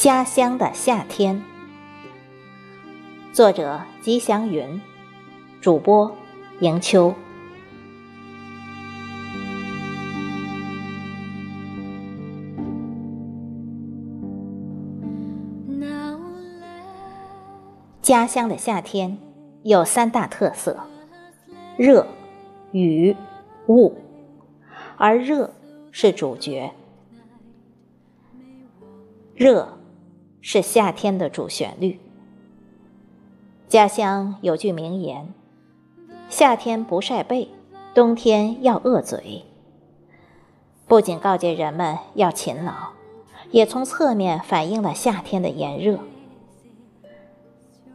家乡的夏天，作者吉祥云，主播迎秋。家乡的夏天有三大特色：热、雨、雾，而热是主角。热是夏天的主旋律。家乡有句名言：“夏天不晒背，冬天要饿嘴。”不仅告诫人们要勤劳，也从侧面反映了夏天的炎热。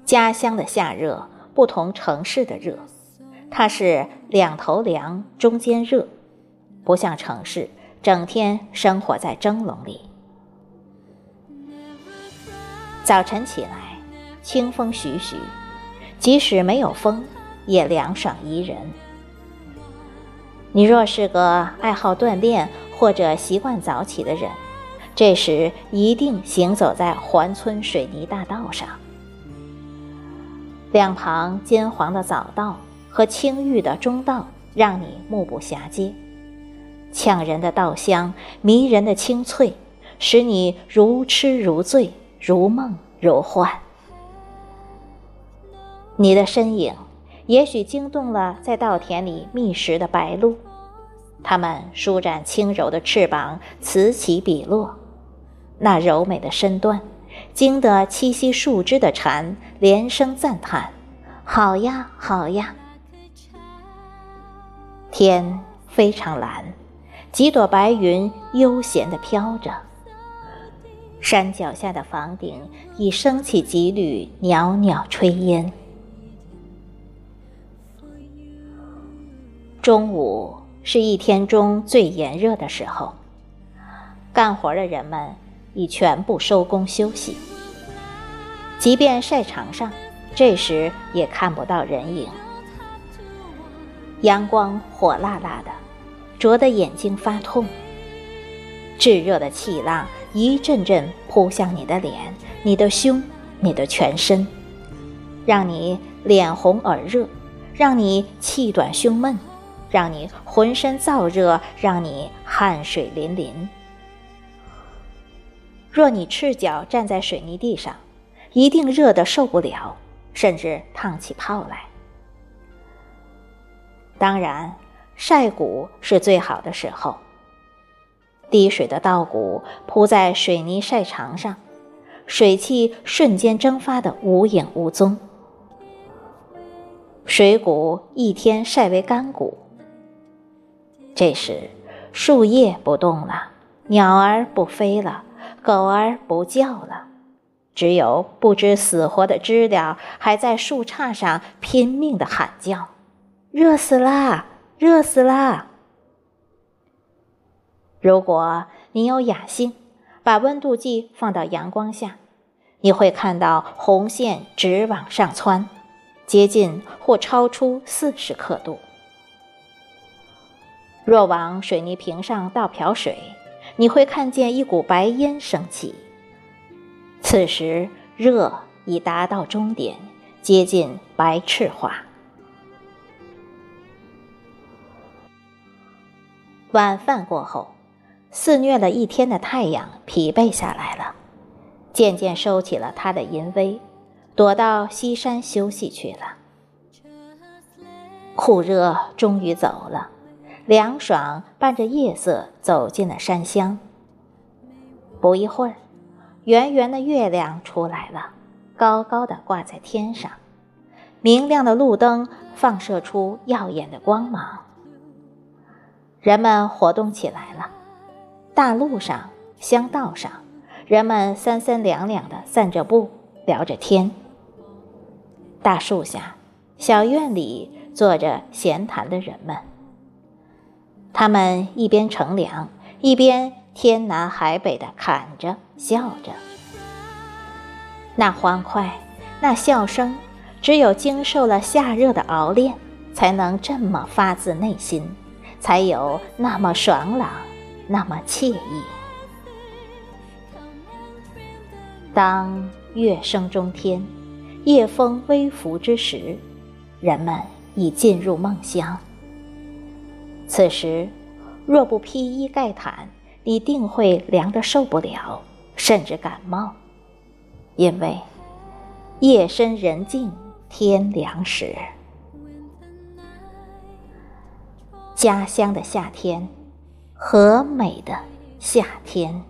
家乡的夏热不同城市的热，它是两头凉，中间热，不像城市整天生活在蒸笼里。早晨起来，清风徐徐，即使没有风，也凉爽宜人。你若是个爱好锻炼或者习惯早起的人，这时一定行走在环村水泥大道上。两旁金黄的早稻和青玉的中稻，让你目不暇接。呛人的稻香，迷人的清脆，使你如痴如醉，如梦如幻。你的身影，也许惊动了在稻田里觅食的白鹭，它们舒展轻柔的翅膀，此起彼落，那柔美的身段。惊得栖息树枝的蝉连声赞叹：“好呀，好呀！”天非常蓝，几朵白云悠闲地飘着。山脚下的房顶已升起几缕袅袅炊烟。中午是一天中最炎热的时候，干活的人们。已全部收工休息，即便晒场上，这时也看不到人影。阳光火辣辣的，灼得眼睛发痛。炙热的气浪一阵阵扑向你的脸、你的胸、你的全身，让你脸红耳热，让你气短胸闷，让你浑身燥热，让你汗水淋淋。若你赤脚站在水泥地上，一定热得受不了，甚至烫起泡来。当然，晒谷是最好的时候。滴水的稻谷铺在水泥晒场上，水汽瞬间蒸发的无影无踪。水谷一天晒为干谷。这时，树叶不动了，鸟儿不飞了。狗儿不叫了，只有不知死活的知了还在树杈上拼命的喊叫：“热死啦，热死啦！”如果你有雅兴，把温度计放到阳光下，你会看到红线直往上窜，接近或超出四十刻度。若往水泥瓶上倒瓢水。你会看见一股白烟升起，此时热已达到终点，接近白炽化。晚饭过后，肆虐了一天的太阳疲惫下来了，渐渐收起了它的淫威，躲到西山休息去了。酷热终于走了。凉爽伴着夜色走进了山乡。不一会儿，圆圆的月亮出来了，高高的挂在天上，明亮的路灯放射出耀眼的光芒。人们活动起来了，大路上、乡道上，人们三三两两的散着步，聊着天。大树下、小院里坐着闲谈的人们。他们一边乘凉，一边天南海北的侃着笑着。那欢快，那笑声，只有经受了夏热的熬炼，才能这么发自内心，才有那么爽朗，那么惬意。当月升中天，夜风微拂之时，人们已进入梦乡。此时，若不披衣盖毯，你定会凉得受不了，甚至感冒。因为夜深人静，天凉时，家乡的夏天，和美的夏天。